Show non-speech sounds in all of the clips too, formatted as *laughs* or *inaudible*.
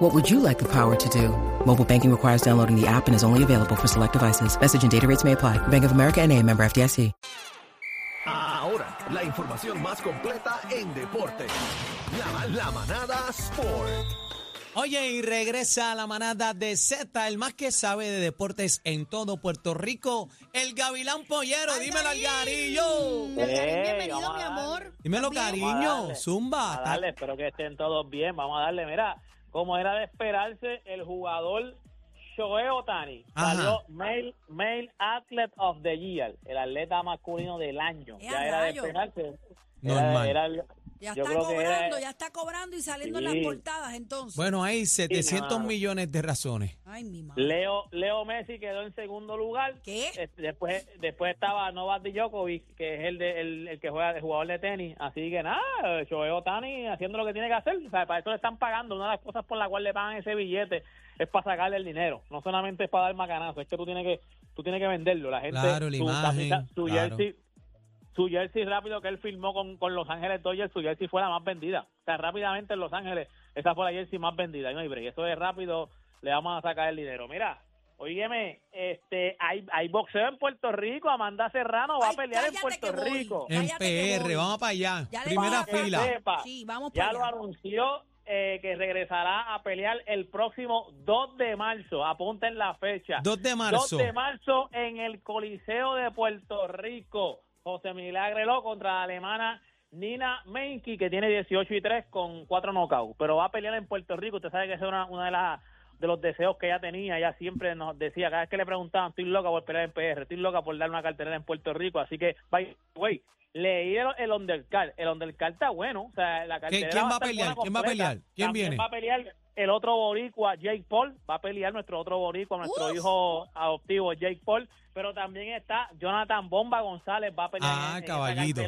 What would you like the power to do? Mobile banking requires downloading the app and is only available for select devices. Message and data rates may apply. Bank of America and a member FDIC. Ahora, la información más completa en deporte. La, la manada Sport. Oye, y regresa a la manada de Z, el más que sabe de deportes en todo Puerto Rico, el Gavilán Pollero. Dímelo al Garillo. Bienvenido, vamos mi a amor. Dímelo, a cariño. Zumba. A darle, espero que estén todos bien. Vamos a darle, mira, como era de esperarse, el jugador Shohei Otani Ajá. salió male, male Athlete of the Year, el atleta masculino del año. ¡Eh, Ya era de esperarse. Normal. Era, era el- Ya yo está creo que cobrando, era- ya está cobrando y saliendo en Sí. las portadas entonces. Bueno, hay 700 mano. millones de razones. Ay, mi madre. Leo, Leo Messi quedó en segundo lugar. ¿Qué? Eh, Después, después estaba Novak Djokovic, que es el, de, el, el que juega de jugador de tenis. Así que nada, Shohei Otani haciendo lo que tiene que hacer. O sea, para eso le están pagando. Una de las cosas por la cual le pagan ese billete es para sacarle el dinero. No solamente es para dar macanazo, es que tú tienes que tú tienes que venderlo. La gente, Claro, la su imagen, su claro. jersey, su jersey rápido que él firmó con, con Los Ángeles Dodgers, su jersey fue la más vendida. O sea, rápidamente en Los Ángeles, esa fue la jersey más vendida. Y no hay break. Eso es rápido, le vamos a sacar el dinero. Mira, Óyeme, este, hay, hay boxeo en Puerto Rico. Amanda Serrano va Ay, a pelear en Puerto voy. Rico. En PR, vamos para allá. Ya le Primera fila. Sepa, Sí, vamos ya para lo allá. anunció eh, que regresará a pelear el próximo 2 de marzo. Apunten la fecha. 2 de marzo. 2 de marzo en el Coliseo de Puerto Rico. José Milagrelo contra la alemana Nina Menki, que tiene 18 y 3 con 4 knockouts. Pero va a pelear en Puerto Rico. Usted sabe que esa es una, de las de los deseos que ella tenía. Ella siempre nos decía, cada vez que le preguntaban, estoy loca por pelear en PR, estoy loca por dar una cartelera en Puerto Rico. Así que, by way, leí el, el undercard. El undercard está bueno. O sea, la cartelera quién va a pelear? ¿Quién va a pelear? ¿Quién También viene? va a pelear el otro boricua, Jake Paul. Va a pelear nuestro otro boricua, nuestro Uf. hijo adoptivo, Jake Paul. Pero también está Jonathan Bomba González, va a pelear Ah, en- en esa caballito.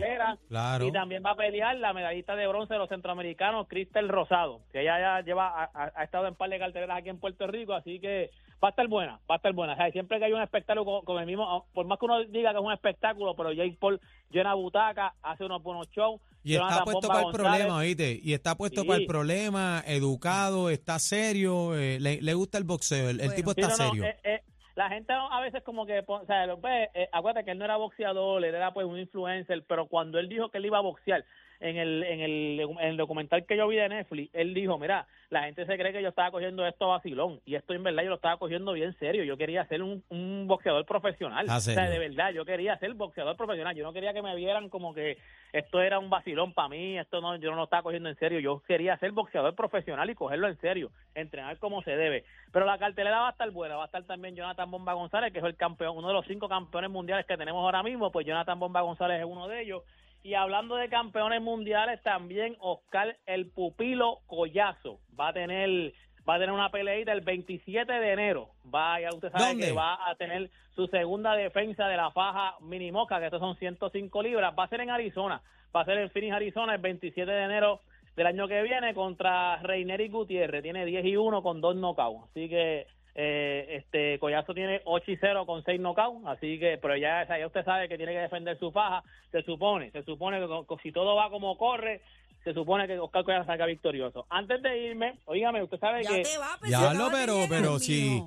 Claro. Y también va a pelear la medallista de bronce de los centroamericanos, Cristel Rosado, que ella ya lleva, ha estado en par de carteleras aquí en Puerto Rico, así que va a estar buena, va a estar buena. O sea, siempre que hay un espectáculo con, con el mismo, por más que uno diga que es un espectáculo, pero Jake Paul llena butaca, hace unos buenos shows. Y está puesto para el González, problema, ¿viste? Y está puesto Sí. para el problema, educado, está serio, eh, le, le gusta el boxeo, el, el Bueno. tipo está no, serio. eh, eh, la gente a veces como que, o sea, lo ve, eh, acuérdate que él no era boxeador, él era pues un influencer, pero cuando él dijo que él iba a boxear, en el, en el, en el documental que yo vi de Netflix, él dijo, mira, la gente se cree que yo estaba cogiendo esto a vacilón, y esto en verdad yo lo estaba cogiendo bien serio, yo quería ser un, un boxeador profesional, Ah, o sea, de verdad, yo quería ser boxeador profesional, yo no quería que me vieran como que esto era un vacilón para mí, esto no, yo no lo estaba cogiendo en serio, yo quería ser boxeador profesional y cogerlo en serio, entrenar como se debe, pero la cartelera va a estar buena, va a estar también Jonathan Bomba González, que es el campeón, uno de los cinco campeones mundiales que tenemos ahora mismo, pues Jonathan Bomba González es uno de ellos, y hablando de campeones mundiales, también Oscar el Pupilo Collazo va a tener va a tener una peleita el 27 de enero. Va, ya usted sabe ¿Dónde? que va a tener su segunda defensa de la faja minimoca, que estos son 105 libras. Va a ser en Arizona. Va a ser en Phoenix, Arizona, el 27 de enero del año que viene contra Reineri Gutiérrez. Tiene 10 y 1 con dos knockouts. Así que eh, este Collazo tiene 8 y 0 con 6 knockouts. Así que, pero ya, ya usted sabe que tiene que defender su faja. Se supone, se supone que si todo va como corre, se supone que Oscar Collazo salga victorioso. Antes de irme, oígame, usted sabe Ya que... te va, pues, Ya lo, pero, pero sí.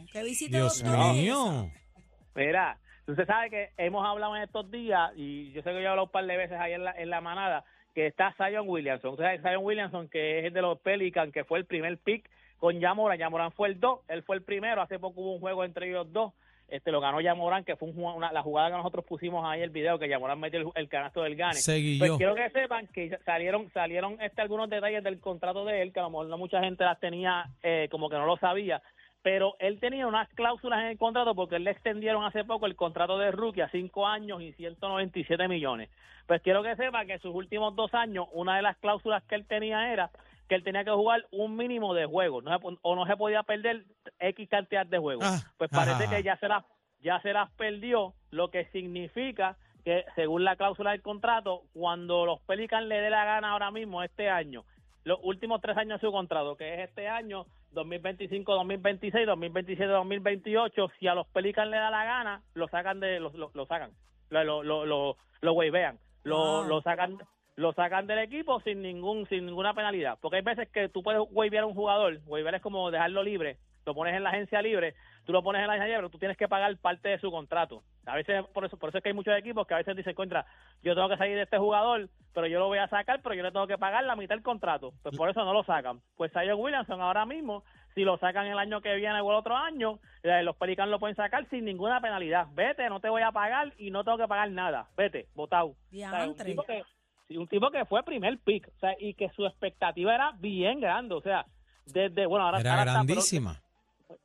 Dios mío. Mira, usted sabe que hemos hablado en estos días, y yo sé que yo he hablado un par de veces ahí en la, en la manada, que está Zion Williamson. Usted sabe Zion Williamson, que es el de los Pelicans, que fue el primer pick con Yamoran. Yamoran fue el 2, él fue el primero. Hace poco hubo un juego entre ellos dos. Este lo ganó Yamoran, que fue un una- la jugada que nosotros pusimos ahí el video, que Yamoran metió el, el canasto del gane. Seguí Pues quiero que sepan que salieron salieron este algunos detalles del contrato de él que a lo mejor no mucha gente las tenía eh, como que no lo sabía pero él tenía unas cláusulas en el contrato porque él le extendieron hace poco el contrato de rookie a cinco años y 197 millones. Pues quiero que sepa que en sus últimos dos años, una de las cláusulas que él tenía era que él tenía que jugar un mínimo de juegos no o no se podía perder X cantidad de juegos. Ah, pues parece ajá. que ya se las, ya se las perdió, lo que significa que según la cláusula del contrato, cuando los Pelicans le dé la gana ahora mismo, este año, los últimos tres años de su contrato, que es este año, 2025, 2026, 2027, 2028, si a los Pelicans le da la gana, lo sacan de, lo, lo, lo sacan, lo, lo, lo, lo, lo wavean, lo, lo sacan lo sacan del equipo sin ningún sin ninguna penalidad. Porque hay veces que tú puedes wavear a un jugador wavear es como dejarlo libre lo pones en la agencia libre tú lo pones en la agencia libre pero tú tienes que pagar parte de su contrato. A veces por eso por eso es que hay muchos equipos que a veces dicen contra yo tengo que salir de este jugador pero yo lo voy a sacar pero yo le tengo que pagar la mitad del contrato. Pues por eso no lo sacan. Pues Zion Williamson ahora mismo si lo sacan el año que viene o el otro año eh, los Pelicans lo pueden sacar sin ninguna penalidad. Vete no te voy a pagar y no tengo que pagar nada. Vete votado o sea, un Diantre. tipo que Sí, un tipo que fue primer pick, o sea, y que su expectativa era bien grande, o sea, desde, bueno, ahora, Era ahora está, pero grandísima.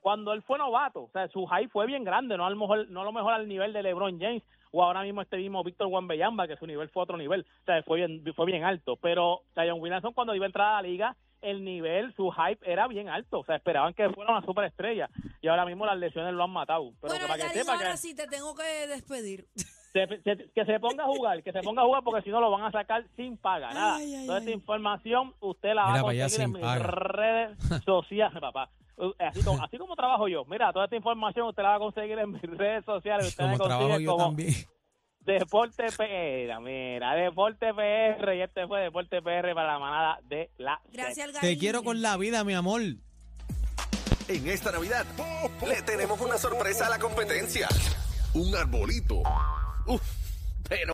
cuando él fue novato, o sea, su high fue bien grande, no a lo mejor, no a lo mejor al nivel de LeBron James o ahora mismo este mismo Víctor Wembanyama, que su nivel fue otro nivel, o sea, fue bien, fue bien alto, pero Zion Williamson cuando iba a entrar a la liga, el nivel, su hype era bien alto, o sea, esperaban que fuera una superestrella y ahora mismo las lesiones lo han matado, pero bueno, que para que sepa ahora que sí te tengo que despedir. Se- se- que se ponga a jugar, que se ponga a jugar porque si no lo van a sacar sin paga, nada. Ay, ay, Toda ay. esta información usted la va a conseguir en mis paga. redes *laughs* sociales, papá. Uh, Así como, así como trabajo yo. Mira, toda esta información usted la va a conseguir en mis redes sociales. Usted me Como trabajo consigue yo como también. Deporte PR. Mira, Deporte PR. Y este fue Deporte PR para la manada de la. Gracias. Te quiero con la vida, mi amor. En esta Navidad le tenemos una sorpresa a la competencia. Un arbolito. Uf, pero